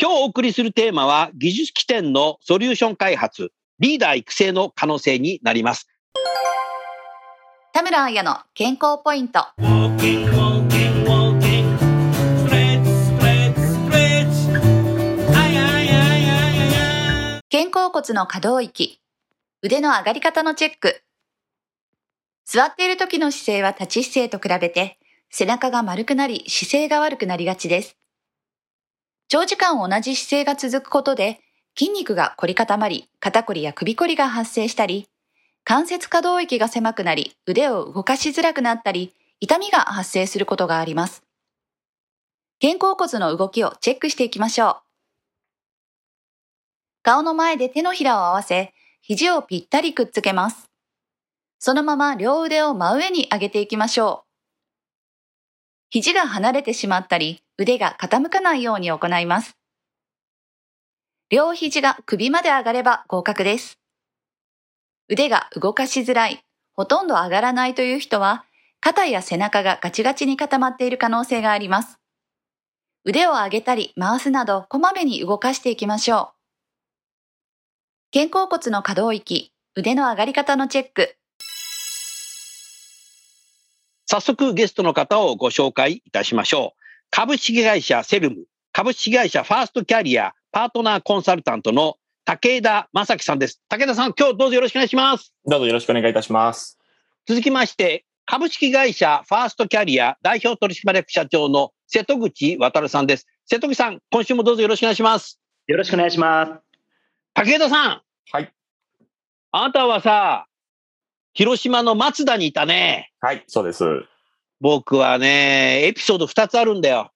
今日お送りするテーマは技術起点のソリューション開発、リーダー育成の可能性になります。田村彩の健康ポイント。Walking, walking, walking. Stretch, stretch, stretch. あいあいあいあいあい肩甲骨の可動域。腕の上がり方のチェック。座っている時の姿勢は立ち姿勢と比べて背中が丸くなり姿勢が悪くなりがちです。長時間同じ姿勢が続くことで筋肉が凝り固まり肩こりや首こりが発生したり関節可動域が狭くなり腕を動かしづらくなったり痛みが発生することがあります。肩甲骨の動きをチェックしていきましょう。顔の前で手のひらを合わせ、肘をぴったりくっつけます。そのまま両腕を真上に上げていきましょう。肘が離れてしまったり、腕が傾かないように行います。両肘が首まで上がれば合格です。腕が動かしづらい、ほとんど上がらないという人は、肩や背中がガチガチに固まっている可能性があります。腕を上げたり回すなどこまめに動かしていきましょう。肩甲骨の可動域、腕の上がり方のチェック。早速ゲストの方をご紹介いたしましょう。株式会社セルム、株式会社ファーストキャリア、パートナーコンサルタントの武田正樹さんです。武田さん、今日どうぞよろしくお願いします。どうぞよろしくお願いいたします。続きまして、株式会社ファーストキャリア代表取締役社長の瀬戸口渉さんです。瀬戸口さん、今週もどうぞよろしくお願いします。よろしくお願いします。武田さん。はい。あなたはさ、広島の松田にいたね。はい、そうです。僕はね、エピソード2つあるんだよ。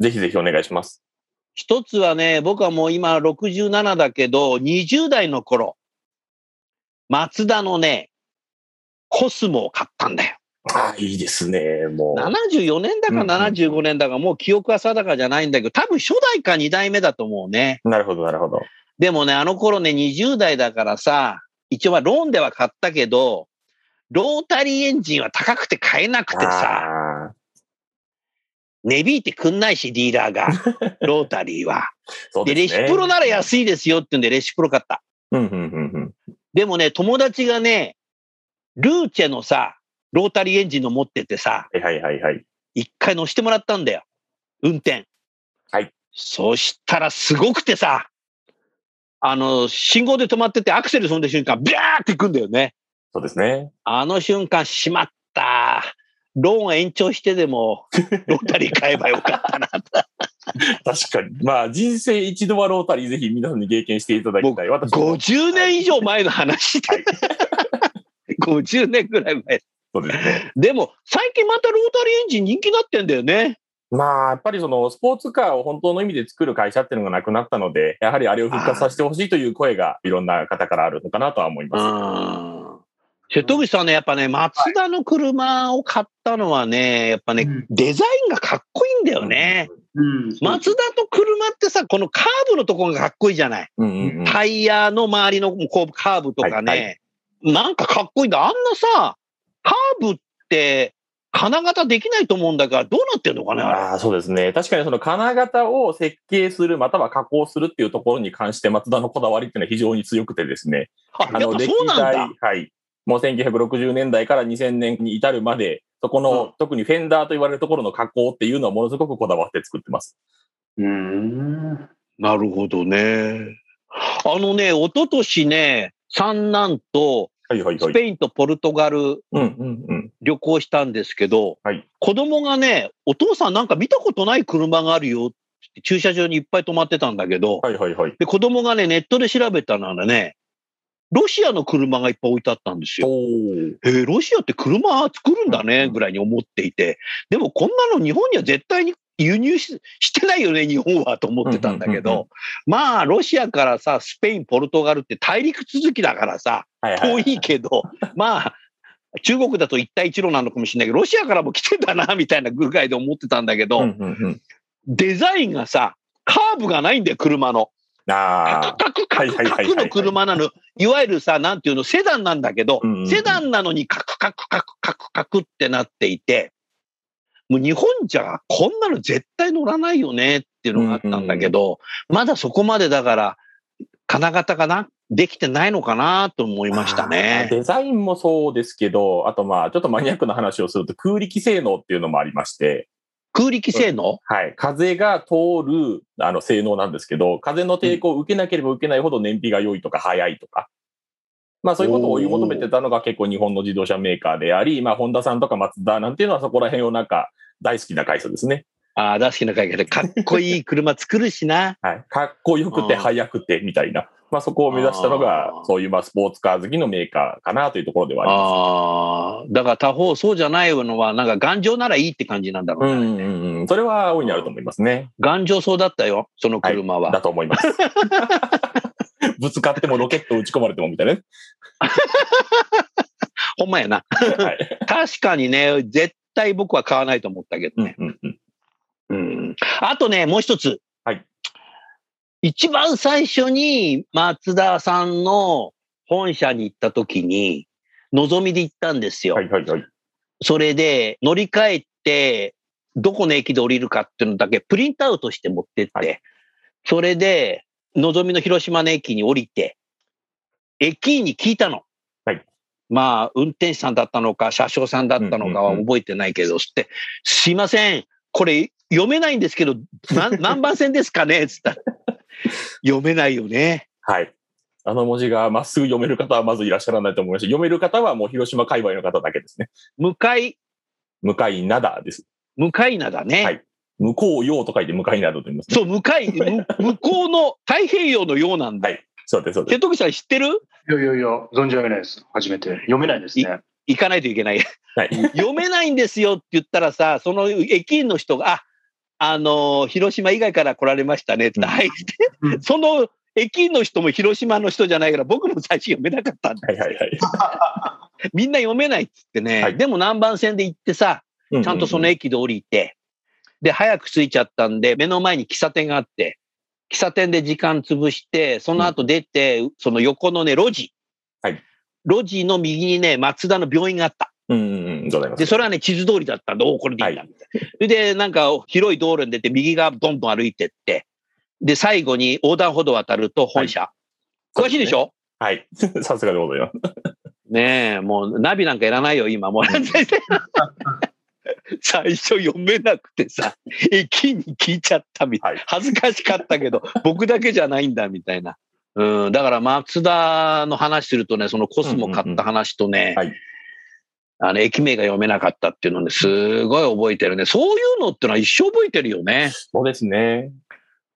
ぜひぜひお願いします。一つはね、僕はもう今67だけど、20代の頃、松田のね、コスモを買ったんだよ。ああ、いいですね。もう。74年だかうんうん75年だか、もう記憶は定かじゃないんだけど、多分初代か2代目だと思うね。なるほど、なるほど。でもね、あの頃ね、20代だからさ、一応はローンでは買ったけど、ロータリーエンジンは高くて買えなくてさ、値引いてくんないし、ディーラーが、ロータリーは。で、ね。レシプロなら安いですよって言うんで、レシプロ買った。でもね、友達がね、ルーチェのさ、ロータリーエンジンの持っててさ、うん。はい、はい、はい。一回乗せてもらったんだよ。運転。はい。そしたらすごくてさ、あの、信号で止まっててアクセル踏んだ瞬間、ビャーって行くんだよね。そうですね。あの瞬間、しまった。ローン延長してでも、ロータリー買えばよかったな。確かに。まあ、人生一度はロータリーぜひ皆さんに経験していただきたい。私も50年以上前の話で。50年ぐらい前。そうですね。でも、最近またロータリーエンジン人気になってんだよね。まあ、やっぱりその、スポーツカーを本当の意味で作る会社っていうのがなくなったので、やはりあれを復活させてほしいという声がいろんな方からあるのかなとは思います。うん。瀬戸口さんね、やっぱね、松田の車を買ったのはね、やっぱね、うんデザインがかっこいいんだよね。うん。松田と車ってさ、このカーブのところがかっこいいじゃない。うんうんうん。タイヤの周りのこうカーブとかね、はいなんかかっこいいんだ。あんなさ、カーブって金型できないと思うんだから、どうなってんのかね、あそうですね。確かにその金型を設計する、または加工するっていうところに関して、松田のこだわりっていうのは非常に強くてですね。あ、やっぱそうなんだ。はい。もう1960年代から2000年に至るまで、そこの、うん特にフェンダーと言われるところの加工っていうのはものすごくこだわって作ってます。うーん。なるほどね。あのね、一昨年ね、三男と。スペインとポルトガル。旅行したんですけど、はい子供がね、お父さんなんか見たことない車があるよって駐車場にいっぱい止まってたんだけど、はいはいはい。で、子供がね、ネットで調べたならね、ロシアの車がいっぱい置いてあったんですよ。えーロシアって車作るんだね、ぐらいに思っていて、でもこんなの日本には絶対に輸入ししてないよね、日本はと思ってたんだけど、まあ、ロシアからさ、スペイン、ポルトガルって大陸続きだからさ、遠いけど、まあ、中国だと一帯一路なのかもしれないけど、ロシアからも来てんだな、みたいなぐらいで思ってたんだけど。デザインがさ、カーブがないんだよ、車の。あカクカクカクの車なの。いわゆるさ、なんていうの、セダンなんだけど、うんうんうんセダンなのにカクカクカクカクカクってなっていて、もう日本じゃこんなの絶対乗らないよねっていうのがあったんだけど、まだそこまでだから、金型かな？できてないのかなと思いあ。ましたね。デザインもそうですけど、あとまあ、ちょっとマニアックな話をすると、空力性能っていうのもありまして、空力性能？はい。風が通る、あの、性能なんですけど、風の抵抗を受けなければ受けないほど燃費が良いとか速いとか。まあそういうことを追い求めてたのが結構日本の自動車メーカーであり、まあホンダさんとかマツダなんていうのはそこら辺をなんか大好きな会社ですね。ああ、大好きな会社で、かっこいい車作るしな。はい。かっこよくてうん速くてみたいな。まあそこを目指したのがそういうまあスポーツカー好きのメーカーかなというところではあります。ああ、だから他方そうじゃないのは、なんか頑丈ならいいって感じなんだろうね。うんうんうん。それは大いにあると思いますね。頑丈そうだったよ、その車は。だと思います。ぶつかってもロケット打ち込まれてもみたいなね。ほんまやな。はい。確かにね、絶対僕は買わないと思ったけどね。うんうんうん。あとね、もう一つ。はい。一番最初に松田さんの本社に行った時に、のぞみで行ったんですよ。はいはいはい。それで乗り換えて、どこの駅で降りるかっていうのだけプリントアウトして持ってって、はいそれで、のぞみの広島の駅に降りて、駅員に聞いたの。はいまあ、運転手さんだったのか、車掌さんだったのかは覚えてないけど、つって、すいません、これ読めないんですけど、何番線ですかね？つったら、読めないよね。はい。あの文字がまっすぐ読める方はまずいらっしゃらないと思いますし、読める方はもう広島界隈の方だけですね。向かい、向かいなだです。向かいなだね。はい向こうようと書いて向かいなだと言いますね。そう、向かい、む向こうの太平洋のようなんだ。はいそうです、そうです。瀬戸口さん知ってる？いやいやいや、存じ上げないです。初めて。読めないですね。行かないといけない。はい。読めないんですよって言ったらさ、その駅員の人が、あ、あのー広島以外から来られましたねってうん。その駅員の人も広島の人じゃないから、僕も最初読めなかったんだはいはいはい。みんな読めないっつってね、はい。でも何番線で行ってさ、ちゃんとその駅で降りて、で、早く着いちゃったんで、目の前に喫茶店があって、喫茶店で時間潰して、その後出て、その横のね、路地。はい。路地の右にね、松田の病院があった。うんうん。で、それはね、地図通りだったんで、おお、これでいいんだ、みたいな。それで、なんか、広い道路に出て、右側どんどん歩いてって、で、最後に横断歩道渡ると本社。詳しいでしょ？はい。さすがでございます。ねえ、もうナビなんかいらないよ、今。もう 最初読めなくてさ、駅に聞いちゃったみたい。はい恥ずかしかったけど、僕だけじゃないんだ、みたいな。うん、だから、松田の話するとね、そのコスモ買った話とね、はいあの、駅名が読めなかったっていうのね、すごい覚えてるね。そういうのってのは一生覚えてるよね。そうですね。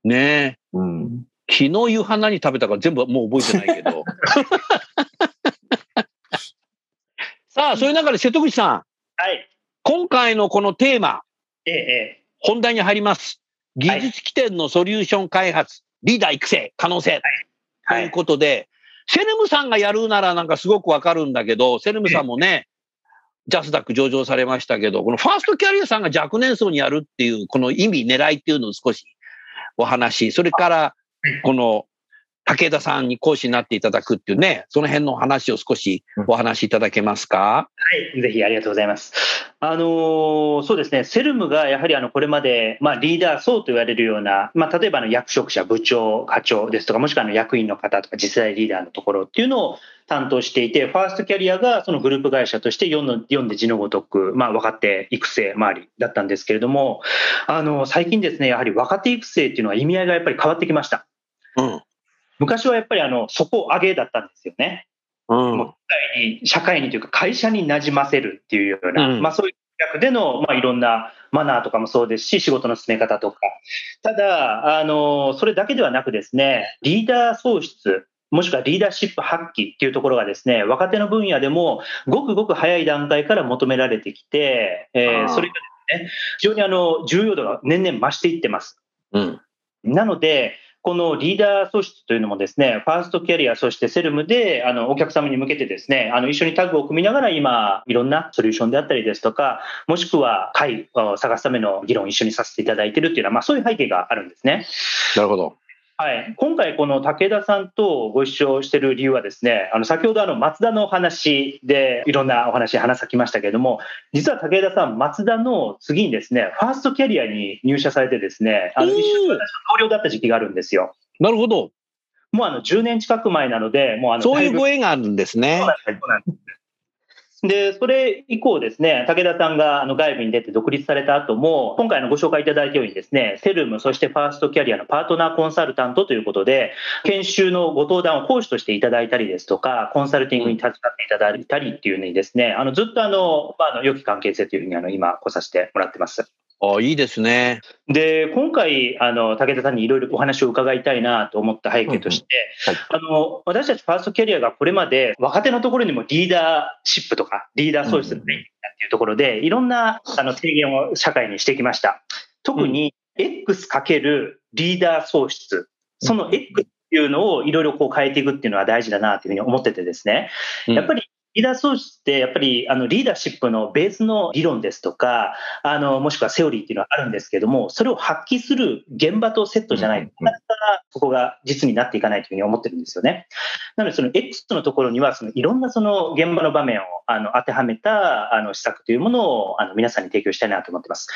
ねえ。うん。昨日夕飯何食べたか全部もう覚えてないけど。さあ、そういう中で瀬戸口さん、はい。今回のこのテーマ、ええ、え本題に入ります。技術起点のソリューション開発、リーダー育成、可能性。ということで、セレムさんがやるならなんかすごくわかるんだけど、セレムさんもね、ジャスダック上場されましたけど、このファーストキャリアさんが若年層にやるっていう、この意味、狙いっていうのを少しお話、それから、この、武田さんに講師になっていただくっていうね、その辺の話を少しお話しいただけますか、はい、ぜひありがとうございます。あのーそうですね、セルムがやはりあのこれまで、まあ、リーダー層と言われるような、まあ、例えばあの役職者、部長、課長ですとか、もしくはあの役員の方とか、次世代リーダーのところっていうのを担当していて、ファーストキャリアがそのグループ会社として読んの読んで字のごとく、まあ、若手育成周りだったんですけれども、あの最近ですね、やはり若手育成っていうのは意味合いがやっぱり変わってきました。うん。昔はやっぱりあの底上げだったんですよね。うん。もう社会に、社会にというか会社に馴染ませるっていうような、うんまあそういう役での、まあいろんなマナーとかもそうですし、仕事の進め方とか。ただ、あの、それだけではなくですね、リーダー創出、もしくはリーダーシップ発揮っていうところがですね、若手の分野でもごくごく早い段階から求められてきて、えーそれがですね、非常にあの、重要度が年々増していってます。うん。なので、このリーダー素質というのもですね、ファーストキャリア、そしてセルムで、あの、お客様に向けてですね、あの、一緒にタッグを組みながら今、いろんなソリューションであったりですとか、もしくは会を探すための議論を一緒にさせていただいているっていうのは、まあそういう背景があるんですね。なるほど。はい。今回この武田さんとご一緒している理由はですね、あの、先ほどあの、松田のお話でいろんなお話話さきましたけれども、実は武田さん、松田の次にですね、ファーストキャリアに入社されてですね、あの、一緒に私の同僚だった時期があるんですよ。なるほど。もうあの10年近く前なので、もうあのそういうご縁があるんですねそう。なんですで、それ以降ですね、武田さんがあの外部に出て独立された後も、今回のご紹介いただいたようにですね、セルム、そしてファーストキャリアのパートナーコンサルタントということで、研修のご登壇を講師としていただいたりですとか、コンサルティングに携わっていただいたりっていうのにですね、あのずっとあの、まあ、あの良き関係性というふうにあの今来させてもらってます。あいいですね。で、今回、あの、武田さんにいろいろお話を伺いたいなと思った背景として、あの、私たちファーストキャリアがこれまで若手のところにもリーダーシップとか、リーダー創出のね、っていうところで、いろんなあの提言を社会にしてきました。特に、X かけるリーダー創出。その X っていうのをいろいろこう変えていくっていうのは大事だなというふうに思っててですね。やっぱりリーダー創出って、やっぱりあのリーダーシップのベースの理論ですとか、あのもしくはセオリーっていうのはあるんですけども、それを発揮する現場とセットじゃないと、なかなかそこが実になっていかないというふうに思ってるんですよね。なので、その X のところには、そのいろんなその現場の場面をあの当てはめたあの施策というものをあの皆さんに提供したいなと思ってます。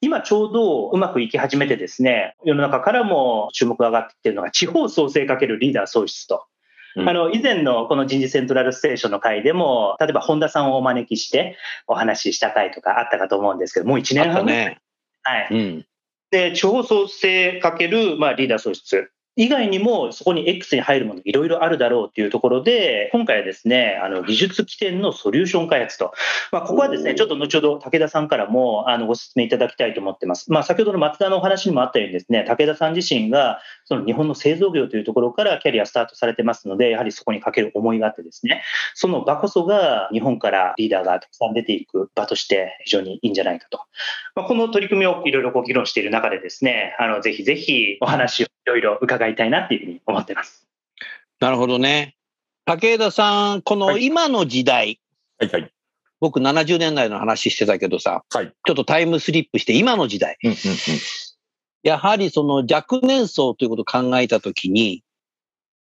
今ちょうどうまくいき始めてですね、世の中からも注目が上がってきているのが、地方創生かけるリーダー創出と。うんあの、以前のこの人事セントラルステーションの回でも、例えば本田さんをお招きしてお話しした回とかあったかと思うんですけど、もう1あった年半ね。はい。うん。で、地方創生かける、まあ、リーダー創出。以外にも、そこに X に入るものいろいろあるだろうというところで、今回はですね、あの、技術起点のソリューション開発と。まあ、ここはですね、ちょっと後ほど武田さんからも、あの、ご説明いただきたいと思ってます。まあ、先ほどの松田のお話にもあったようにですね、武田さん自身が、その日本の製造業というところからキャリアスタートされてますので、やはりそこにかける思いがあってですね、その場こそが日本からリーダーがたくさん出ていく場として非常にいいんじゃないかと。まあ、この取り組みをいろいろこう議論している中でですね、あの、ぜひぜひお話をいろいろ伺いたいなっていうふうに思ってます。なるほどね。武田さん、このはい今の時代、はいはい。僕70年代の話してたけどさ、はい。ちょっとタイムスリップして今の時代、うんうんうん。やはりその若年層ということを考えたときに、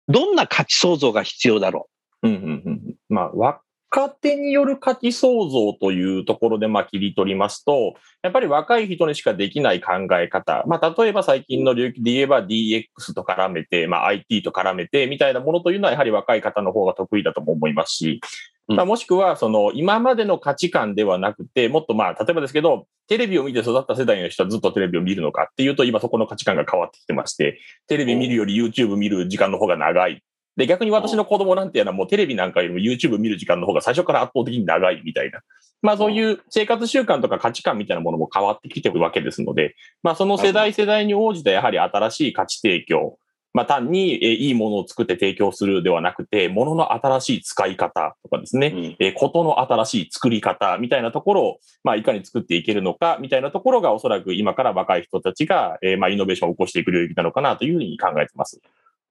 どんな価値創造が必要だろう？んうんうん。まあ、若手による価値創造というところで、まあ、切り取りますと、やっぱり若い人にしかできない考え方。まあ、例えば最近の領域で言えば DX と絡めて、まあ、IT と絡めて、みたいなものというのは、やはり若い方の方が得意だとも思いますし、うんまあ、もしくは、その、今までの価値観ではなくて、もっとまあ、例えばですけど、テレビを見て育った世代の人はずっとテレビを見るのかっていうと、今そこの価値観が変わってきてまして、テレビ見るより YouTube 見る時間の方が長い。で、逆に私の子供なんていうのはもうテレビなんかよりも YouTube 見る時間の方が最初から圧倒的に長いみたいな。まあそういう生活習慣とか価値観みたいなものも変わってきてるわけですので、まあその世代世代に応じたやはり新しい価値提供。まあ単にえーいいものを作って提供するではなくて、ものの新しい使い方とかですね、う。うんえーことの新しい作り方みたいなところを、まあ、いかに作っていけるのかみたいなところがおそらく今から若い人たちが、えーまあ、イノベーションを起こしていく領域なのかなというふうに考えてます。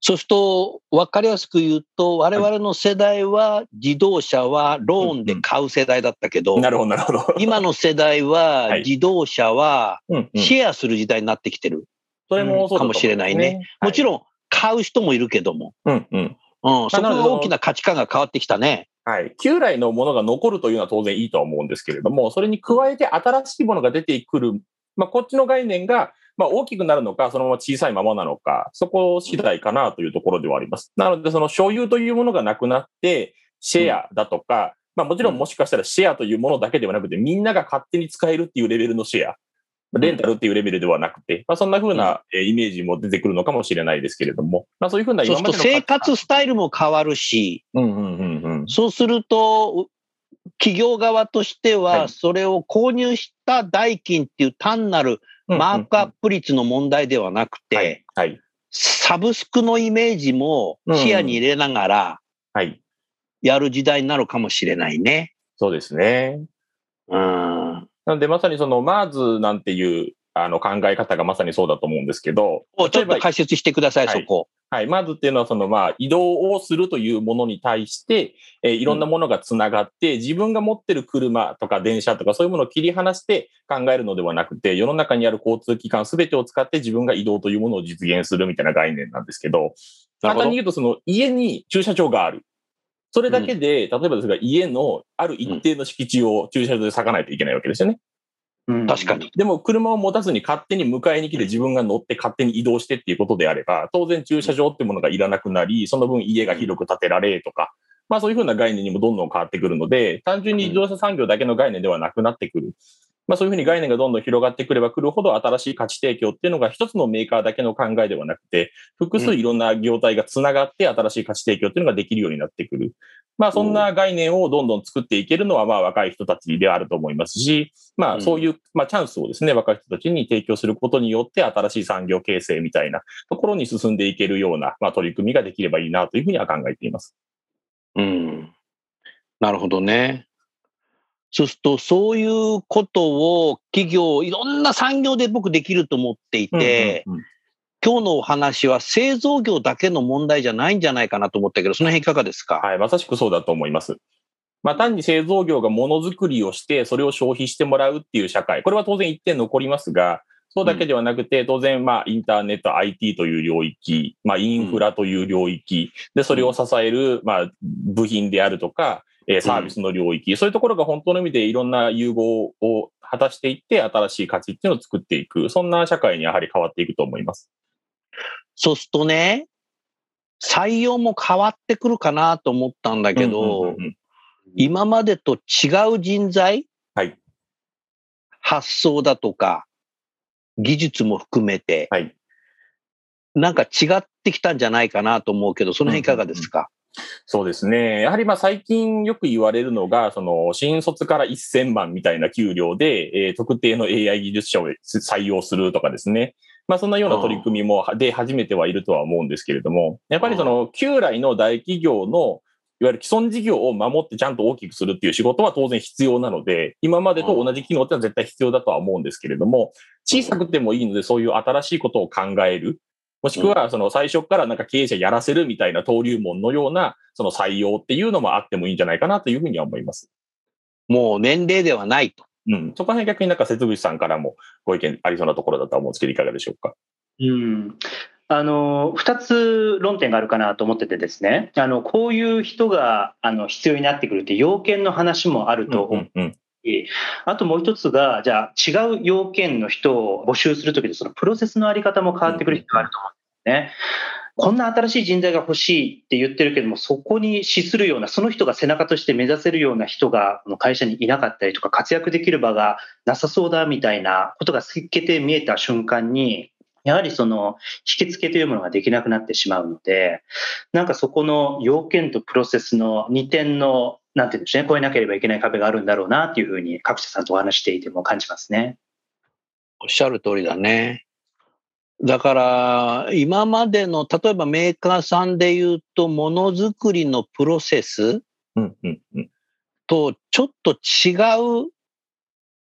そうすると、わかりやすく言うと、我々の世代は自動車はローンで買う世代だったけど、なるほど、なるほど。今の世代ははい自動車はシェアする時代になってきてる。それもかもしれないね。もちん。ろん買う人もいるけども。うんうん。うん、そこが大きな価値観が変わってきたね。はい。旧来のものが残るというのは当然いいとは思うんですけれども、それに加えて新しいものが出てくる、まあ、こっちの概念が、まあ、大きくなるのか、そのまま小さいままなのか、そこ次第かなというところではあります。なので、その所有というものがなくなって、シェアだとか、まあ、もちろんもしかしたらシェアというものだけではなくて、みんなが勝手に使えるっていうレベルのシェア。レンタルっていうレベルではなくて、まあ、そんな風なえーイメージも出てくるのかもしれないですけれども、まあ、そういう風なそう今すると生までの価値活スタイルも変わるし、うんうんうんうん。そうすると、企業側としては、はいそれを購入した代金っていう単なるマークアップ率の問題ではなくて、はい。はい。サブスクのイメージも視野に入れながらはい。やる時代になるかもしれないね。そうですね。うん。なので、まさにその、マーズなんていう、あの、考え方がまさにそうだと思うんですけど、おちょっと解説してください、はいそこ。はい。マーズっていうのは、その、まあ、移動をするというものに対して、えーいろんなものがつながって、自分が持ってる車とか電車とかそういうものを切り離して考えるのではなくて、世の中にある交通機関すべてを使って自分が移動というものを実現するみたいな概念なんですけど簡単に言うと、その、家に駐車場がある。それだけで、例えばですが、家のある一定の敷地を駐車場で咲かないといけないわけですよね。うん確かに。でも車を持たずに勝手に迎えに来て自分が乗って勝手に移動してっていうことであれば、当然駐車場ってものがいらなくなり、その分家が広く建てられとか、まあそういうふうな概念にもどんどん変わってくるので、単純に自動車産業だけの概念ではなくなってくる。まあそういうふうに概念がどんどん広がってくればくるほど新しい価値提供っていうのが一つのメーカーだけの考えではなくて、複数いろんな業態がつながって新しい価値提供っていうのができるようになってくる。まあそんな概念をどんどん作っていけるのはまあ若い人たちであると思いますし、まうんあそういう、まあチャンスをですね、若い人たちに提供することによって新しい産業形成みたいなところに進んでいけるような、まあ取り組みができればいいなというふうには考えています。うん。なるほどね。そうすると、そういうことを企業、いろんな産業で僕できると思っていて、うんうんうん。今日のお話は製造業だけの問題じゃないんじゃないかなと思ったけど、その辺いかがですか、はい、まさしくそうだと思います。まあ単に製造業がものづくりをして、それを消費してもらうっていう社会、これは当然一点残りますが、そうだけではなくて、当然、まあ、インターネット、IT という領域、まあ、インフラという領域、で、それを支える、まあ、部品であるとか、えーサービスの領域、そういうところが本当の意味でいろんな融合を果たしていって、新しい価値っていうのを作っていく、そんな社会にやはり変わっていくと思います。そうするとね、採用も変わってくるかなと思ったんだけど、うんうんうんうん。今までと違う人材、はい。発想だとか、技術も含めて、はい。なんか違ってきたんじゃないかなと思うけど、その辺いかがですか、そうですね。やはりまあ最近よく言われるのが、その新卒から1000万みたいな給料で、えー特定の AI 技術者を採用するとかですね。まあそんなような取り組みもで始めてはいるとは思うんですけれども、やっぱりその旧来の大企業のいわゆる既存事業を守ってちゃんと大きくするっていう仕事は当然必要なので、今までと同じ機能ってのは絶対必要だとは思うんですけれども、小さくてもいいのでそういう新しいことを考える。もしくは、その最初からなんか経営者やらせるみたいな登竜門のような、その採用っていうのもあってもいいんじゃないかなというふうには思います。もう年齢ではないと。うん。そこら辺逆になんか節口さんからもご意見ありそうなところだとは思うんですけど、いかがでしょうか？うんあの2つ論点があるかなと思っててですねあのこういう人があの必要になってくるって要件の話もあると思ううんあともう一つがじゃあ違う要件の人を募集するときでそのプロセスのあり方も変わってくる必要があると思うんですね。こんな新しい人材が欲しいって言ってるけども、そこに資するような、その人が背中として目指せるような人が会社にいなかったりとか、活躍できる場がなさそうだみたいなことが透けて見えた瞬間に、やはりその引き付けというものができなくなってしまうので、なんかそこの要件とプロセスの2点の、なんていうんでしょうね、越えなければいけない壁があるんだろうなっていうふうに、各社さんとお話していても感じますね。おっしゃる通りだね。だから、今までの、例えばメーカーさんで言うと、ものづくりのプロセスうんうんうん。とちょっと違う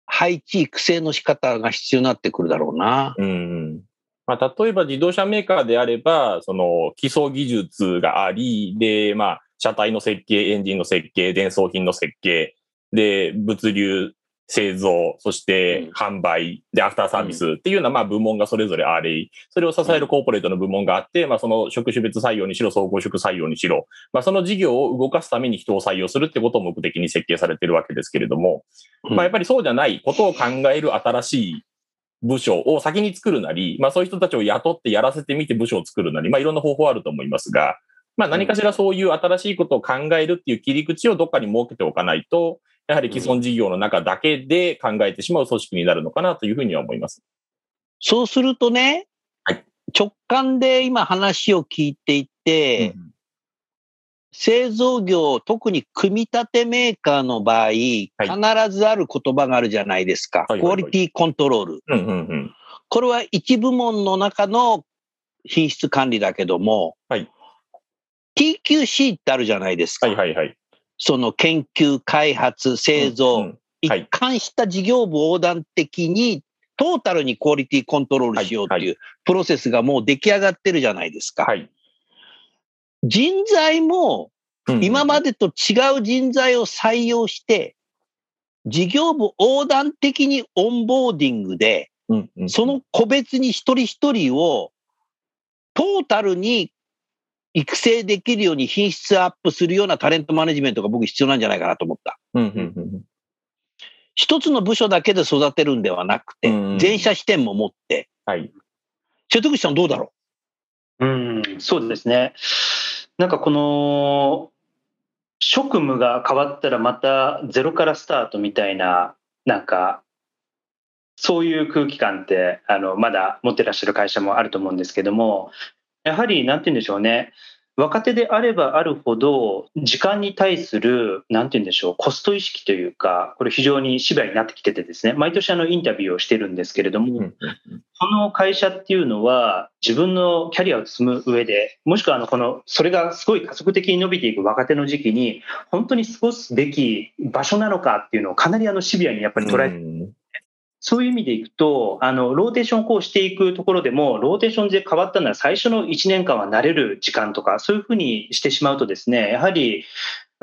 配置、育成の仕方が必要になってくるだろうな。うんうん。まあ、例えば自動車メーカーであれば、その基礎技術があり、で、まあ、車体の設計、エンジンの設計、伝送品の設計、で、物流製造、そして販売、で、アフターサービスっていうような、まあ、部門がそれぞれあり、それを支えるコーポレートの部門があって、まあ、その職種別採用にしろ、総合職採用にしろ、まあ、その事業を動かすために人を採用するってことを目的に設計されてるわけですけれども、うん。まあ、やっぱりそうじゃないことを考える新しい部署を先に作るなり、まあ、そういう人たちを雇ってやらせてみて部署を作るなり、まあ、いろんな方法あると思いますが、まあ、何かしらそういう新しいことを考えるっていう切り口をどっかに設けておかないと、やはり既存事業の中だけで考えてしまう組織になるのかなというふうには思います。そうするとね、はい。直感で今話を聞いていて、製造業、特に組み立てメーカーの場合、必ずある言葉があるじゃないですか。はいはいはいクオリティコントロール。うんうんうん。これは一部門の中の品質管理だけども、はい TQC ってあるじゃないですか。はいはいはい。その研究、開発、製造、うんうんはい一貫した事業部横断的に、トータルにクオリティコントロールしようってはいいうプロセスがもう出来上がってるじゃないですか。はい。人材も今まで、でと違う人材を採用して、事業部横断的にオンボーディングで、その個別に一人一人をトータルに育成できるように品質アップするようなタレントマネジメントが僕必要なんじゃないかなと思った。一つの部署だけで育てるんではなくてうん、全社視点も持って、はい。瀬戸口さんどうだろうん、そうですね。なんかこの職務が変わったらまたゼロからスタートみたいな、なんかそういう空気感ってあのまだ持ってらっしゃる会社もあると思うんですけども、やはりなんて言うんでしょうね。若手であればあるほど、時間に対する、なんて言うんでしょう、コスト意識というか、これ非常にシビアになってきててですね、毎年あのインタビューをしてるんですけれども、この会社っていうのは、自分のキャリアを積む上で、もしくはあのこのそれがすごい加速的に伸びていく若手の時期に、本当に過ごすべき場所なのかっていうのをかなりあのシビアにやっぱり捉えて、うんそういう意味でいくと、あのローテーションをこうしていくところでも、ローテーションで変わったのは最初の1年間は慣れる時間とか、そういうふうにしてしまうとですね、やはり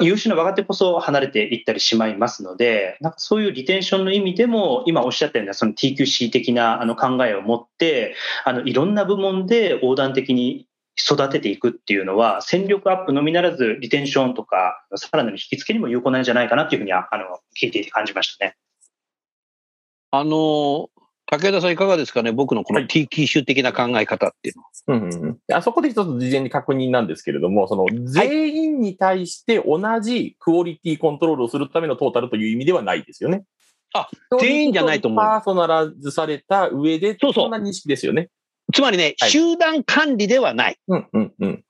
優秀な若手こそ離れていったりしまいますので、なんかそういうリテンションの意味でも、今おっしゃったようなその TQC 的なあの考えを持って、あのいろんな部門で横断的に育てていくっていうのは、戦力アップのみならず、リテンションとか、さらなる引き付けにも有効なんじゃないかなというふうには、あの聞いていて感じましたね。うあの、武田さんいかがですかね？僕のこのはい TQ 的な考え方っていうのは。うんうんうんあそこで一つ事前に確認なんですけれども、その全員に対して同じクオリティコントロールをするためのトータルという意味ではないですよね。あ全員じゃないと思うパーソナライズされた上で、そうそうそんな認識ですよね。つまりね、はい集団管理ではない。うんうんうん。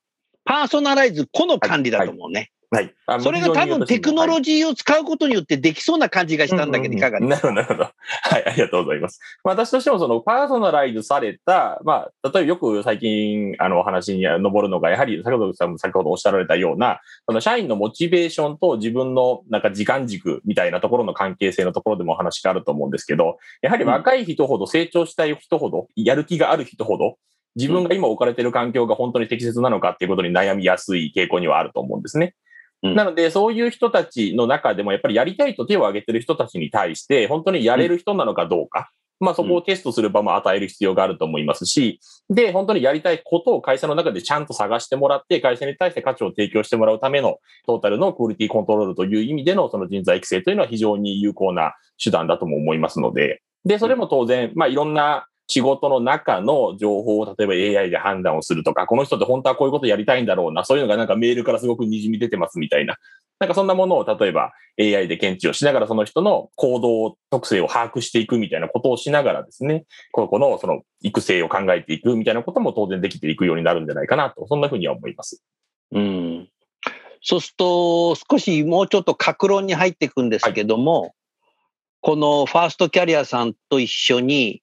パーソナライズ、個の管理だと思うね。はい。あそれが多分テクノロジジーを使うことによってできそうな感じがしたんだけど、いかがですなるほど、なるほど。はい、ありがとうございます。まあ私としてもそのパーソナライズされた、まあ、例えばよく最近、あの、お話に上るのが、やはり、先ほどさんも先ほどおっしゃられたような、その社員のモチベーションと自分のなんか時間軸みたいなところの関係性のところでもお話があると思うんですけど、やはり若い人ほど成長したい人ほど、やる気がある人ほど、自分が今置かれている環境が本当に適切なのかっていうことに悩みやすい傾向にはあると思うんですね。うん。なので、そういう人たちの中でも、やっぱりやりたいと手を挙げてる人たちに対して、本当にやれる人なのかどうか。まあそこをテストする場も与える必要があると思いますし、で、本当にやりたいことを会社の中でちゃんと探してもらって、会社に対して価値を提供してもらうためのトータルのクオリティコントロールという意味でのその人材育成というのは非常に有効な手段だとも思いますので、で、それも当然、まあいろんな仕事の中の情報を例えば AI で判断をするとか、この人って本当はこういうことやりたいんだろうな、そういうのがなんかメールからすごく滲み出てますみたいな。なんかそんなものを例えば AI で検知をしながらその人の行動特性を把握していくみたいなことをしながらですね、この子のその育成を考えていくみたいなことも当然できていくようになるんじゃないかなと、そんなふうには思います。うん。そうすると、少しもうちょっと格論に入っていくんですけども、このファーストキャリアさんと一緒に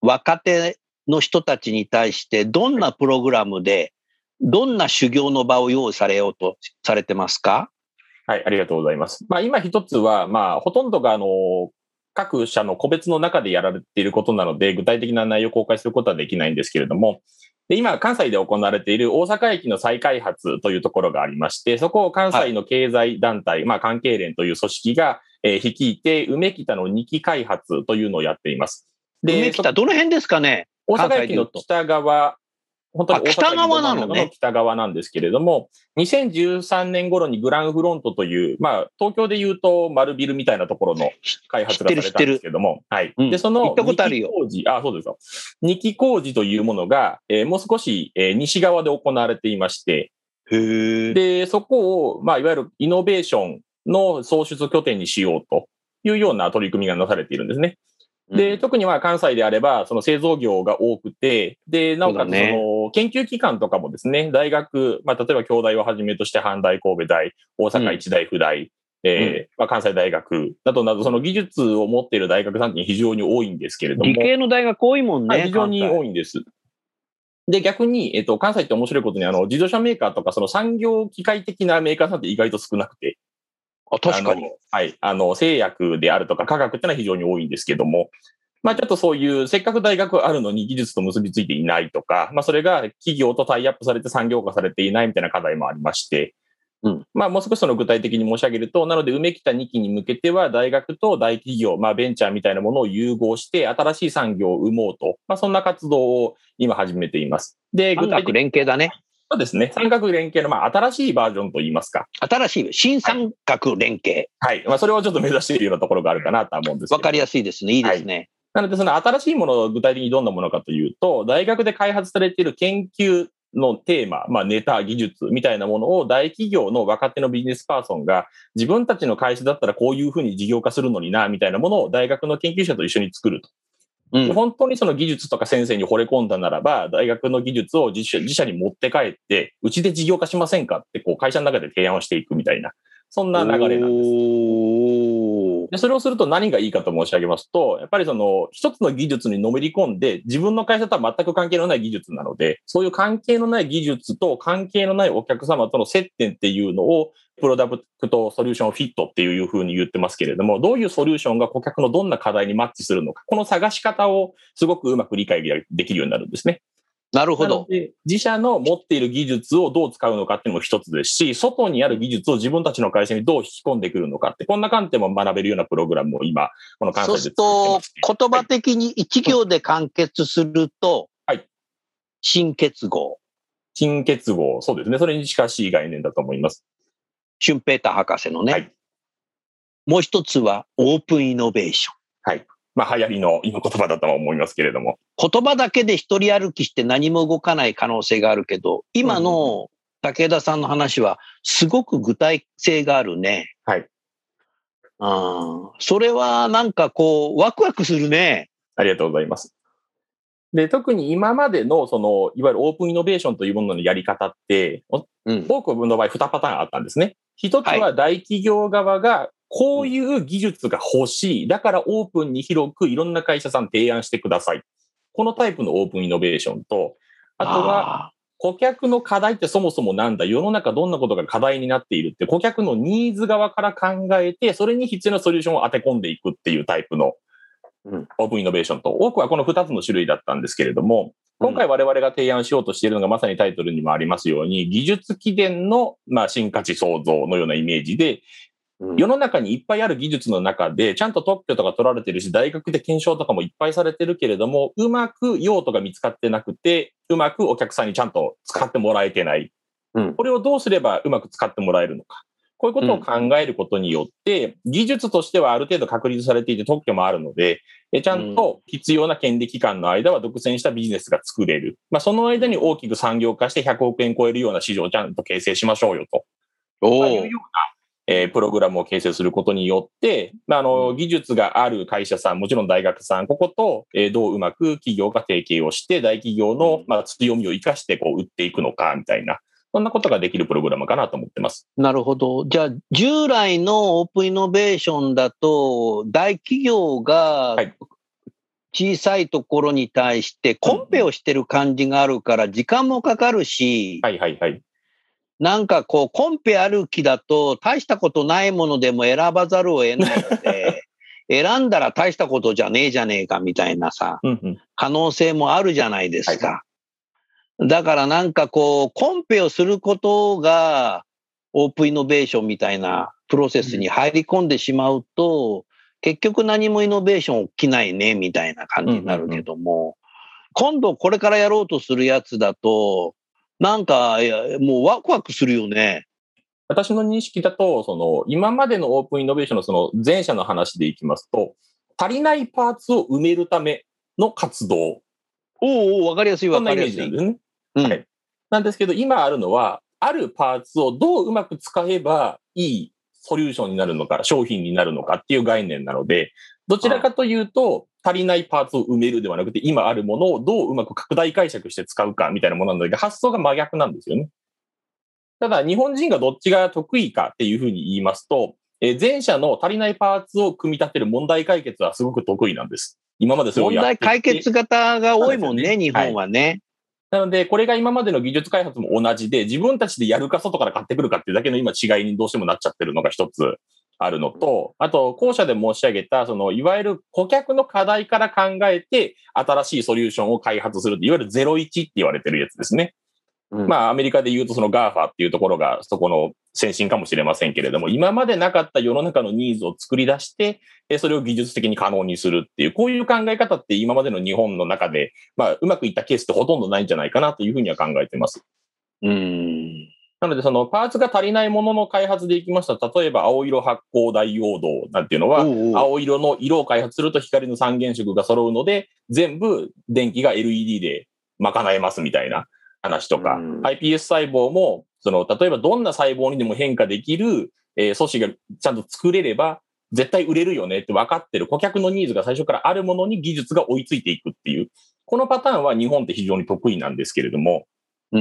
若手の人たちに対してどんなプログラムで、どんな修行の場を用意されようとされてますか？はい、ありがとうございます。まあ今一つは、まあほとんどがあの、各社の個別の中でやられていることなので、具体的な内容を公開することはできないんですけれども、で今、関西で行われている大阪駅の再開発というところがありまして、そこを関西の経済団体、まあ関係連という組織が、えー率いて、梅北の2期開発というのをやっています。で、梅北、どの辺ですかね？大阪駅の北側、本当にあ大阪駅北側なの北側なんですけれども、2013年頃にグランフロントという、まあ、東京で言うと丸ビルみたいなところの開発がされたんですけども、はい。うんで、その行ったことあるよ二期工事、あ、そうですよ。二期工事というものが、えーもう少し、えー西側で行われていまして。で、そこを、まあ、いわゆるイノベーションの創出拠点にしようというような取り組みがなされているんですね。で、特には関西であれば、その製造業が多くて、で、なおかつその研究機関とかもですね、大学、まあ、例えば京大をはじめとして阪大神戸大、大阪一大附大、えーまあ、関西大学などなど、その技術を持っている大学さんって非常に多いんですけれども。理系の大学多いもんね。はい非常に多いんです。で、逆に、えっと、関西って面白いことに、あの、自動車メーカーとか、その産業機械的なメーカーさんって意外と少なくて。あ、確かに。はい。あの、製薬であるとか科学ってのは非常に多いんですけども、まあちょっとそういう、せっかく大学あるのに技術と結びついていないとか、まあそれが企業とタイアップされて産業化されていないみたいな課題もありまして、うんまあもう少しその具体的に申し上げると、なので梅北2期に向けては大学と大企業、まあベンチャーみたいなものを融合して新しい産業を生もうと、まあそんな活動を今始めています。で、具体的に連携だね。そうですね。産学連携のまあ新しいバージョンといいますか。新しい、新産学連携。はい。まあそれをちょっと目指しているようなところがあるかなとは思うんです。わかりやすいですね。いいですね。なので、その新しいものを具体的にどんなものかというと、大学で開発されている研究のテーマ、まあ、ネタ、技術みたいなものを大企業の若手のビジネスパーソンが自分たちの会社だったらこういうふうに事業化するのにな、みたいなものを大学の研究者と一緒に作ると。うんで本当にその技術とか先生に惚れ込んだならば、大学の技術を自社自社に持って帰って、うちで事業化しませんかって、こう会社の中で提案をしていくみたいな、そんな流れなんです。で、それをすると何がいいかと申し上げますと、やっぱりその一つの技術にのめり込んで、自分の会社とは全く関係のない技術なので、そういう関係のない技術と関係のないお客様との接点っていうのを、プロダクトソリューションフィットっていうふうに言ってますけれども、どういうソリューションが顧客のどんな課題にマッチするのか、この探し方をすごくうまく理解できるようになるんですね。なるほど。自社の持っている技術をどう使うのかっていうのも一つですし、外にある技術を自分たちの会社にどう引き込んでくるのかって、こんな観点も学べるようなプログラムを今、この関西でそうすると言葉的に一行で完結すると、はい新結合。新結合、そうですね。それに近しい概念だと思います。シュンペーター博士のね。はいもう一つはオープンイノベーション。まあ、流行りの今言葉だとは思いますけれども。言葉だけで一人歩きして何も動かない可能性があるけど、今の武田さんの話はすごく具体性があるね。はい。うん。それはなんかこう、ワクワクするね。ありがとうございます。で、特に今までの、その、いわゆるオープンイノベーションというもののやり方って、うん。多くの場合2パターンあったんですね。一つは大企業側が、こういう技術が欲しい。だからオープンに広くいろんな会社さん提案してください。このタイプのオープンイノベーションと、あとは、あ顧客の課題ってそもそもなんだ？世の中どんなことが課題になっているって顧客のニーズ側から考えて、それに必要なソリューションを当て込んでいくっていうタイプのうんオープンイノベーションと、多くはこの2つの種類だったんですけれども、今回我々が提案しようとしているのがまさにタイトルにもありますように、技術起源の、まあ、新価値創造のようなイメージで、うん世の中にいっぱいある技術の中で、ちゃんと特許とか取られてるし、大学で検証とかもいっぱいされてるけれども、うまく用途が見つかってなくて、うまくお客さんにちゃんと使ってもらえてない。うんこれをどうすればうまく使ってもらえるのか。こういうことを考えることによって、技術としてはある程度確立されていて特許もあるので、えちゃんと必要な権利期間の間は独占したビジネスが作れる。まあ、その間に大きく産業化して100億円超えるような市場をちゃんと形成しましょうよと。おいうような、えープログラムを形成することによって、まあ、あの、技術がある会社さん、もちろん大学さん、ここと、えーどううまく企業が提携をして、大企業の、まあ、強みを生かして、こう、売っていくのか、みたいな、そんなことができるプログラムかなと思ってます。なるほど。じゃあ、従来のオープンイノベーションだと、大企業がはい小さいところに対してコンペをしてる感じがあるから、時間もかかるし、はいはいはい。なんかこう、コンペ歩きだと、大したことないものでも選ばざるを得ないので、選んだら大したことじゃねえじゃねえかみたいなさ、うんうん。可能性もあるじゃないですか。だからなんかこう、コンペをすることが、オープンイノベーションみたいなプロセスに入り込んでしまうと、結局何もイノベーション起きないね、みたいな感じになるけども、今度これからやろうとするやつだと、なんか、いやもうワクワクするよね。私の認識だと、その、今までのオープンイノベーションのその前者の話でいきますと、足りないパーツを埋めるための活動。おうおうわかりやすいわかりやすい。メージなんですね。うんはいなんですけど、今あるのは、あるパーツをどううまく使えばいいソリューションになるのか、商品になるのかっていう概念なので、どちらかというと、足りないパーツを埋めるではなくて、今あるものをどううまく拡大解釈して使うかみたいなものなので、発想が真逆なんですよね。ただ、日本人がどっちが得意かっていうふうに言いますと、えー前者の足りないパーツを組み立てる問題解決はすごく得意なんです。今までそれを問やってきて題解決型が多いもんね、ね日本はね。なので、これが今までの技術開発も同じで、自分たちでやるか外から買ってくるかっていうだけの今違いにどうしてもなっちゃってるのが一つあるのと、あと、後者で申し上げた、その、いわゆる顧客の課題から考えて、新しいソリューションを開発するっていわゆる01って言われてるやつですね。うんまあ、アメリカで言うとその GAFA っていうところがそこの先進かもしれませんけれども、今までなかった世の中のニーズを作り出して、えそれを技術的に可能にするっていう、こういう考え方って今までの日本の中で、まあ、うまくいったケースってほとんどないんじゃないかなというふうには考えてます。うん。なので、そのパーツが足りないものの開発でいきました。例えば、青色発光ダイオードなんていうのは、青色の色を開発すると光の三原色が揃うので、全部電気が LED で賄えますみたいな話とか、うん。iPS 細胞も、その、例えばどんな細胞にでも変化できる、えー素子がちゃんと作れれば、絶対売れるよねって分かってる顧客のニーズが最初からあるものに技術が追いついていくっていう、このパターンは日本って非常に得意なんですけれども、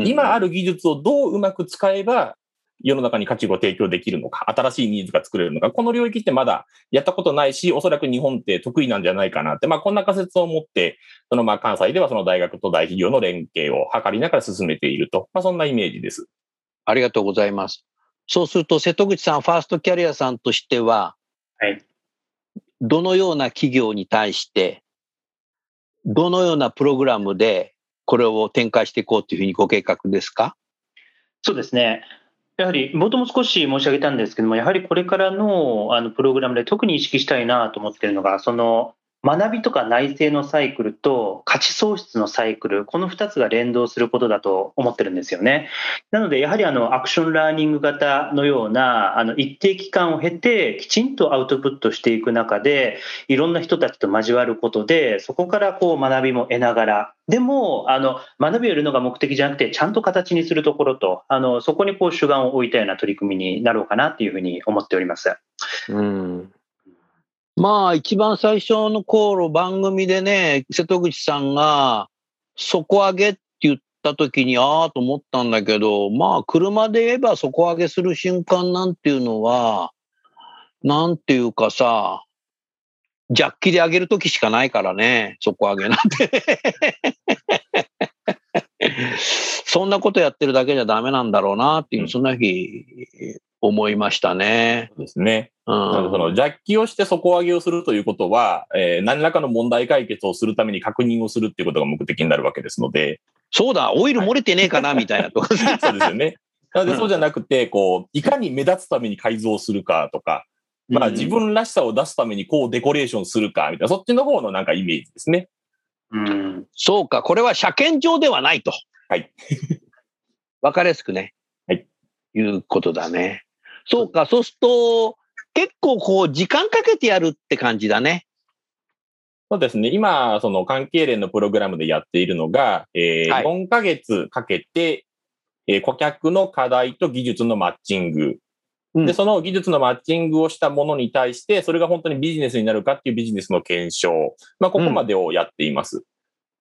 今ある。る技術をどううまく使えば、世の中に価値を提供できるのか、新しいニーズが作れるのか、この領域ってまだやったことないし、おそらく日本って得意なんじゃないかなって、まあこんな仮説を持って、そのまあ関西ではその大学と大企業の連携を図りながら進めていると、まあそんなイメージです。ありがとうございます。そうすると、瀬戸口さん、ファーストキャリアさんとしては、はい。どのような企業に対して、どのようなプログラムでこれを展開していこうというふうにご計画ですか？そうですね。やはり、冒頭も少し申し上げたんですけども、やはりこれからのあのプログラムで特に意識したいなと思っているのが、その学びとか内省のサイクルと価値創出のサイクル、この2つが連動することだと思ってるんですよね。なので、やはりあのアクションラーニング型のようなあの一定期間を経て、きちんとアウトプットしていく中で、いろんな人たちと交わることで、そこからこう学びも得ながら、でもあの学びを得るのが目的じゃなくて、ちゃんと形にするところと、あのそこにこう主眼を置いたような取り組みになろうかなというふうに思っております。うん。まあ、一番最初の頃、番組でね、瀬戸口さんが、底上げって言った時に、ああと思ったんだけど、まあ、車で言えば底上げする瞬間なんていうのは、なんていうかさ、ジャッキで上げる時しかないからね、底上げなんて。そんなことやってるだけじゃダメなんだろうなっていう、そんな日思いましたね。そうですね。うんなのでその、ジャッキをして底上げをするということは、えー何らかの問題解決をするために確認をするっていうことが目的になるわけですので、そうだ、オイル漏れてねえかな、みたいなとこ。そうですよね。なので、そうじゃなくて、こう、いかに目立つために改造するかとか、まあ、うん自分らしさを出すためにこうデコレーションするか、みたいな、そっちの方のなんかイメージですね。うんそうか、これは車検上ではないと。はい。わかりやすくね。はい。いうことだね。そうか、そうすると、結構こう、時間かけてやるって感じだね。そうですね。今、その関係連のプログラムでやっているのが、えーはい4ヶ月かけて、えー顧客の課題と技術のマッチング。うんで、その技術のマッチングをしたものに対して、それが本当にビジネスになるかっていうビジネスの検証。まあ、ここまでをやっています。おー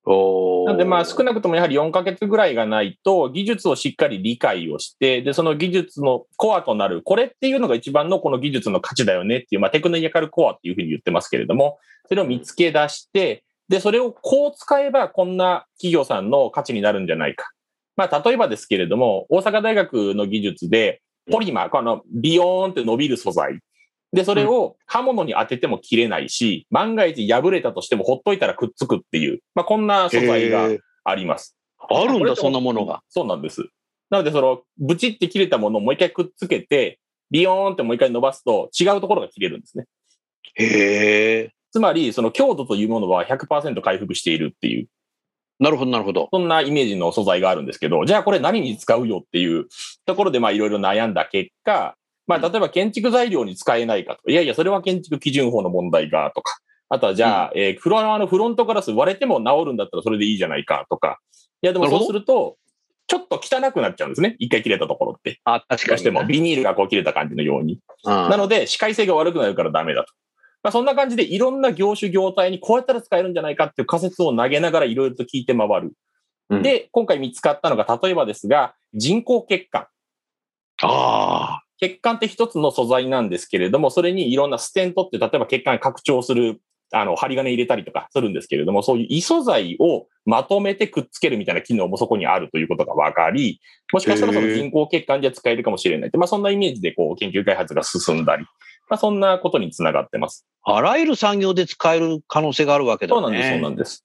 なので、まあ、少なくともやはり4ヶ月ぐらいがないと、技術をしっかり理解をして、で、その技術のコアとなる、これっていうのが一番のこの技術の価値だよねっていう、まあ、テクノイアカルコアっていうふうに言ってますけれども、それを見つけ出して、で、それをこう使えばこんな企業さんの価値になるんじゃないか。まあ、例えばですけれども、大阪大学の技術で、ポリマー、このビヨーンって伸びる素材。で、それを刃物に当てても切れないし、万が一破れたとしてもほっといたらくっつくっていう、まあ、こんな素材があります。あるんだ、そんなものが。。そうなんです。なので、その、ブチって切れたものをもう一回くっつけて、ビヨーンってもう一回伸ばすと違うところが切れるんですね。へえ。つまり、その強度というものは100%回復しているっていう、なるほど、なるほど。そんなイメージの素材があるんですけど、じゃあこれ何に使うよっていうところで、まあいろいろ悩んだ結果、まあ例えば建築材料に使えないかと。いやいや、それは建築基準法の問題がとか。あとはじゃあ、えーフロアのフロントガラス割れても治るんだったらそれでいいじゃないかとか。いやでもそうすると、ちょっと汚くなっちゃうんですね。一回切れたところって。あ、確かに。どうしてもビニールがこう切れた感じのように。うんなので、視界性が悪くなるからダメだと。まあ、そんな感じでいろんな業種業態にこうやったら使えるんじゃないかっていう仮説を投げながらいろいろと聞いて回る。うんで、今回見つかったのが、例えばですが、人工血管。あ血管って一つの素材なんですけれども、それにいろんなステントって、例えば血管拡張する、あの、針金入れたりとかするんですけれども、そういう異素材をまとめてくっつけるみたいな機能もそこにあるということが分かり、もしかしたらその人工血管じゃ使えるかもしれないって、まあそんなイメージでこう研究開発が進んだり、まあそんなことにつながってます。あ。あらゆる産業で使える可能性があるわけだね。そうなんです、そうなんです。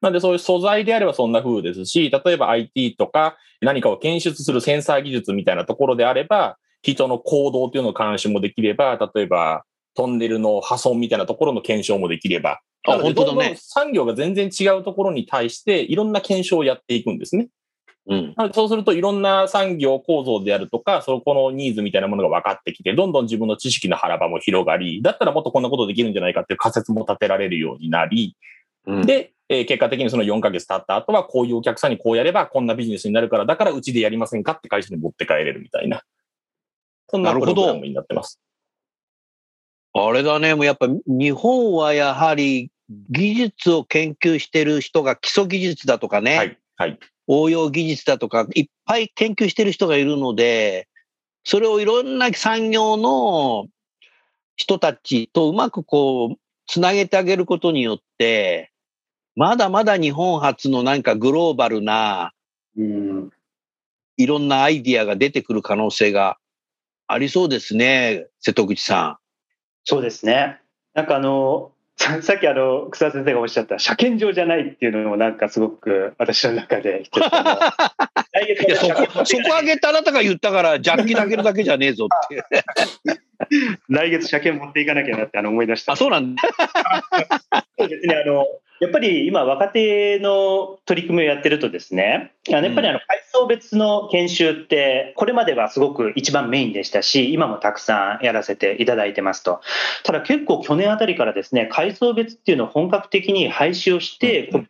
なんでそういう素材であればそんな風ですし、例えば IT とか何かを検出するセンサー技術みたいなところであれば、人の行動というのを監視もできれば、例えばトンネルの破損みたいなところの検証もできれば、あ本当だねどんどん産業が全然違うところに対していろんな検証をやっていくんですね。うん。そうするといろんな産業構造であるとか、そこのニーズみたいなものが分かってきて、どんどん自分の知識の腹場も広がり、だったらもっとこんなことできるんじゃないかっていう仮説も立てられるようになり、うん、で、えー結果的にその4ヶ月経った後は、こういうお客さんにこうやればこんなビジネスになるから、だからうちでやりませんかって会社に持って帰れるみたいな。そんななるほどプログラムになってます。あれだね、もうやっぱ日本はやはり技術を研究してる人が基礎技術だとかね、はい。はい。応用技術だとかいっぱい研究してる人がいるので、それをいろんな産業の人たちとうまくこう、つなげてあげることによって、まだまだ日本初のなんかグローバルなうんいろんなアイディアが出てくる可能性がありそうですね、瀬戸口さそうですね。なんかあの、ささっきあの、草田先生がおっしゃった、車検場じゃないっていうのもなんかすごく私の中で一つ。いや、そこ、そこ上げたあなたが言ったから、ジャッキ投げるだけじゃねえぞって。来月車検持っていかなきゃなってあの思い出した。あ、そうなんだ。そうですね。あの、やっぱり今若手の取り組みをやってるとですね、やっぱりあの階層別の研修って、これまではすごく一番メインでしたし、今もたくさんやらせていただいてますと。ただ結構去年あたりからですね、階層別っていうのを本格的に廃止をして、うん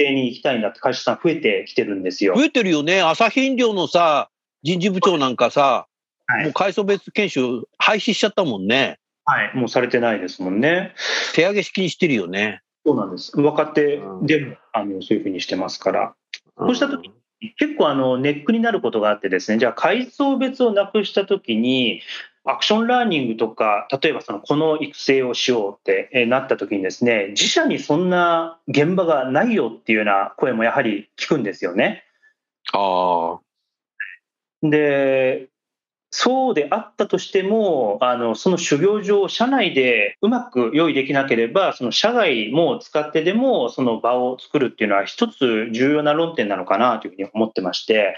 定に行きたいんだって会社さん増えてきてるんですよ。増えてるよね。朝日飲料のさ、人事部長なんかさ、はいもう階層別研修廃止しちゃったもんね。はい。もうされてないですもんね。手挙げ式にしてるよね。そうなんです。若手でも、あのそういうふうにしてますから。そうした時結構あのネックになることがあってですね、じゃあ階層別をなくしたときに、アクションラーニングとか、例えばそのこの育成をしようってえーなったときにですね、自社にそんな現場がないよっていうような声もやはり聞くんですよね。ああ。で、そうであったとしても、あのその修行場を社内でうまく用意できなければ、その社外も使ってでもその場を作るっていうのは一つ重要な論点なのかなというふうに思ってまして、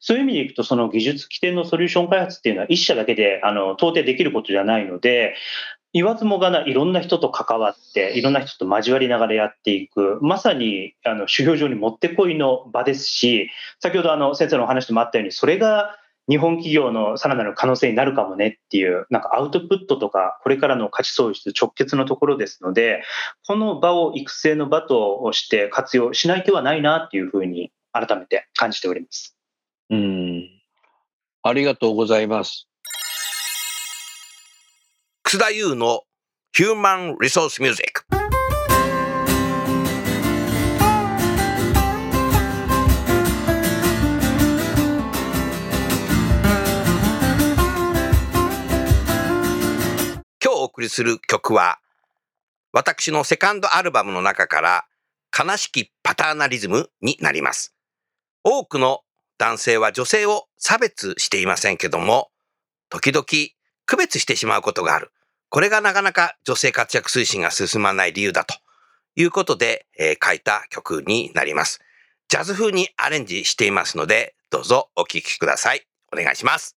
そういう意味でいくと、その技術起点のソリューション開発っていうのは一社だけであの到底できることじゃないので、言わずもがないろんな人と関わって、いろんな人と交わりながらやっていく、まさにあの修行場にもってこいの場ですし、先ほどあの先生のお話でもあったように、それが日本企業のさらなる可能性になるかもねっていう、なんかアウトプットとか、これからの価値創出直結のところですので、この場を育成の場として活用しない手はないなっていうふうに改めて感じております。うん。ありがとうございます。楠田優のヒューマン・リソース・ミュージック。りする曲は、私のセカンドアルバムの中から、悲しきパターナリズムになります。多くの男性は女性を差別していませんけども、時々区別してしまうことがある。これがなかなか女性活躍推進が進まない理由だということで、えー書いた曲になります。ジャズ風にアレンジしていますので、どうぞお聴きください。お願いします。「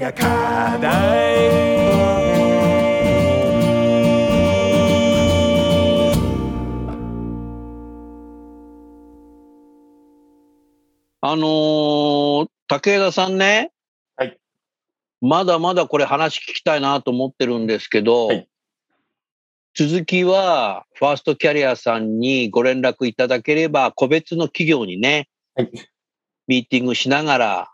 が課題あのー武田さんね。はい。まだまだこれ話聞きたいなと思ってるんですけど、はい続きは、ファーストキャリアさんにご連絡いただければ、個別の企業にね、はいミーティングしながら、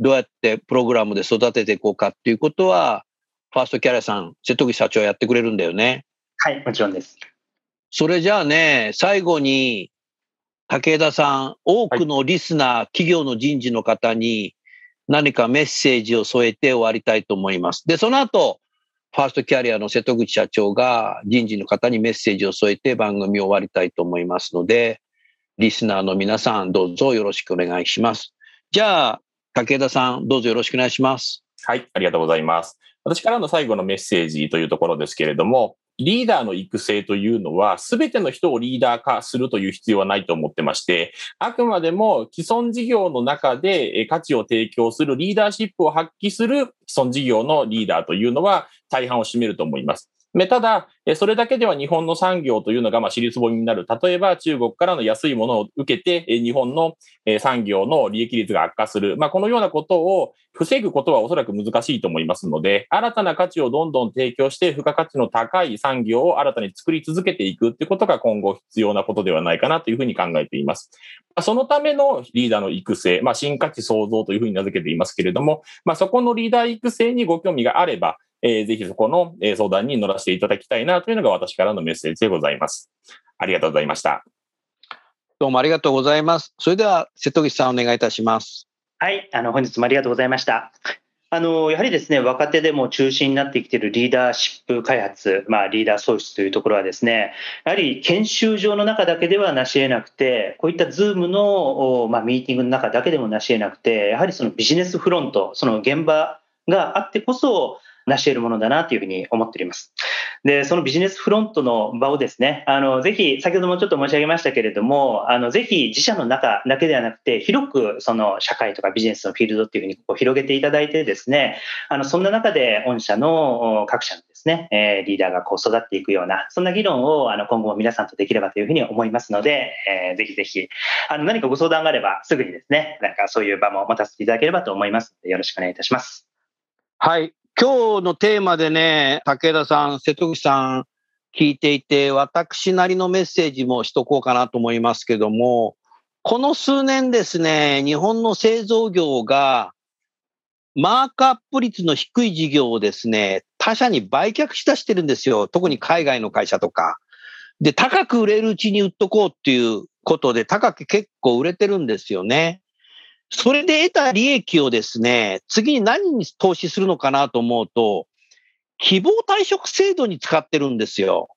どうやってプログラムで育てていこうかっていうことは、ファーストキャリアさん、瀬戸口社長やってくれるんだよね。はい、もちろんです。それじゃあね、最後に、武田さん、多くのリスナー、企業の人事の方に何かメッセージを添えて終わりたいと思います。で、その後、ファーストキャリアの瀬戸口社長が人事の方にメッセージを添えて番組を終わりたいと思いますので、リスナーの皆さん、どうぞよろしくお願いします。じゃあ、武田さん、どうぞよろしくお願いします。はい、ありがとうございます。私からの最後のメッセージというところですけれども、リーダーの育成というのは、すべての人をリーダー化するという必要はないと思ってまして、あくまでも既存事業の中で価値を提供するリーダーシップを発揮する既存事業のリーダーというのは大半を占めると思います。ただ、それだけでは日本の産業というのがまあ尻つぼみになる。例えば中国からの安いものを受けて、日本の産業の利益率が悪化する。まあ、このようなことを防ぐことはおそらく難しいと思いますので、新たな価値をどんどん提供して、付加価値の高い産業を新たに作り続けていくってことが今後必要なことではないかなというふうに考えています。そのためのリーダーの育成、まあ、新価値創造というふうに名付けていますけれども、まあ、そこのリーダー育成にご興味があれば、えーぜひそこのえー相談に乗らせていただきたいなというのが私からのメッセージでございます。ありがとうございました。どうもありがとうございます。それでは、瀬戸口さんお願いいたします。はい、あの本日もありがとうございました。あのやはりですね若手でも中心になってきているリーダーシップ開発、まあ、リーダー創出というところはですねやはり研修上の中だけでは成し得なくてこういった Zoom の、おまあ、ミーティングの中だけでも成し得なくてやはりそのビジネスフロントその現場があってこそ成しているものだなというふうに思っております。で、そのビジネスフロントの場をですね、あの、ぜひ、先ほどもちょっと申し上げましたけれども、あの、ぜひ自社の中だけではなくて、広くその社会とかビジネスのフィールドっていうふうにこう広げていただいてですね、あの、そんな中で御社の各社のですね、えリーダーがこう育っていくような、そんな議論をあの今後も皆さんとできればというふうに思いますので、えーぜひぜひ、あの、何かご相談があればすぐにですね、なんかそういう場も持たせていただければと思いますので、よろしくお願いいたします。はい。今日のテーマでね、武田さん、瀬戸口さん聞いていて、私なりのメッセージもしとこうかなと思いますけども、この数年ですね、日本の製造業がマークアップ率の低い事業をですね、他社に売却しだしてるんですよ。特に海外の会社とか。で、高く売れるうちに売っとこうっていうことで、高く結構売れてるんですよね。それで得た利益をですね、次に何に投資するのかなと思うと、希望退職制度に使ってるんですよ。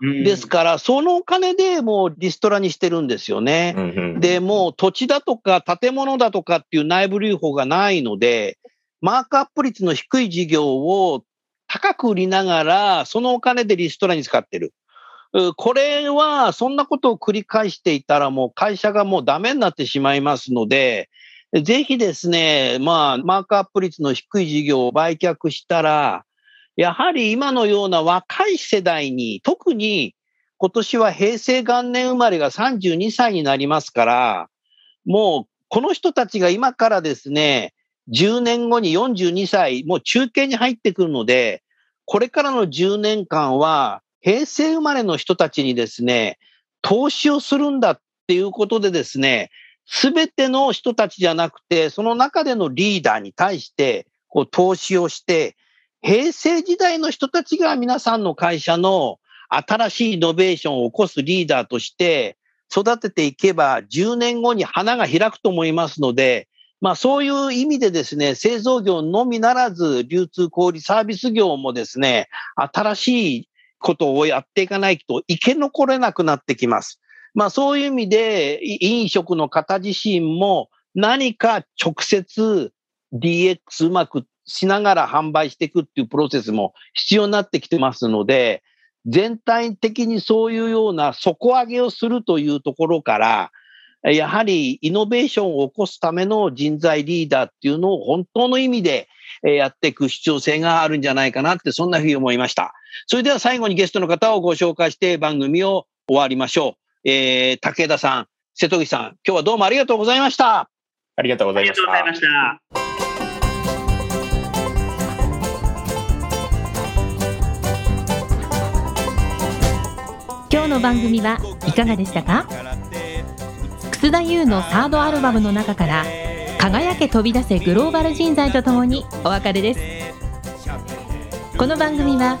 ですから、そのお金でもうリストラにしてるんですよね。うんうんで、もう土地だとか建物だとかっていう内部留保がないので、マークアップ率の低い事業を高く売りながら、そのお金でリストラに使ってる。うこれは、そんなことを繰り返していたらもう会社がもうダメになってしまいますので、ぜひですね、まあ、マークアップ率の低い事業を売却したら、やはり今のような若い世代に、特に今年は平成元年生まれが32歳になりますから、もうこの人たちが今からですね、10年後に42歳、もう中堅に入ってくるので、これからの10年間は平成生まれの人たちにですね、投資をするんだっていうことでですね、すべての人たちじゃなくて、その中でのリーダーに対して、こう投資をして、平成時代の人たちが皆さんの会社の新しいイノベーションを起こすリーダーとして育てていけば10年後に花が開くと思いますので、まあそういう意味でですね、製造業のみならず流通小売サービス業もですね、新しいことをやっていかないと生き残れなくなってきます。まあそういう意味で飲食の方自身も何か直接 DX うまくしながら販売していくっていうプロセスも必要になってきてますので、全体的にそういうような底上げをするというところから、やはりイノベーションを起こすための人材リーダーっていうのを本当の意味でやっていく必要性があるんじゃないかなって、そんなふうに思いました。それでは最後にゲストの方をご紹介して番組を終わりましょう。えー、武田さん、瀬戸口さん、今日はどうもありがとうございました。ありがとうごありざいましがとうございたま。した。今日の番組はいかがでしたか？楠田優のサードアルバムの中から「輝け飛び出せグローバル人材」とともにお別れですこの番組は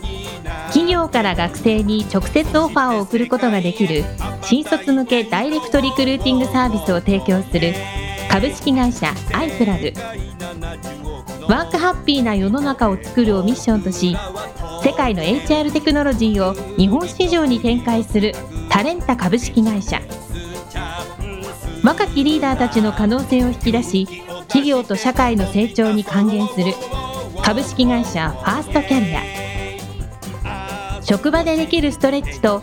企業から学生に直接オファーを送ることができる新卒向けダイレクトリクルーティングサービスを提供する株式会社アイプラグワークハッピーな世の中を作るをミッションとし世界の HR テクノロジーを日本市場に展開するタレンタ株式会社。若きリーダーたちの可能性を引き出し企業と社会の成長に還元する株式会社ファーストキャリア。職場でできるストレッチと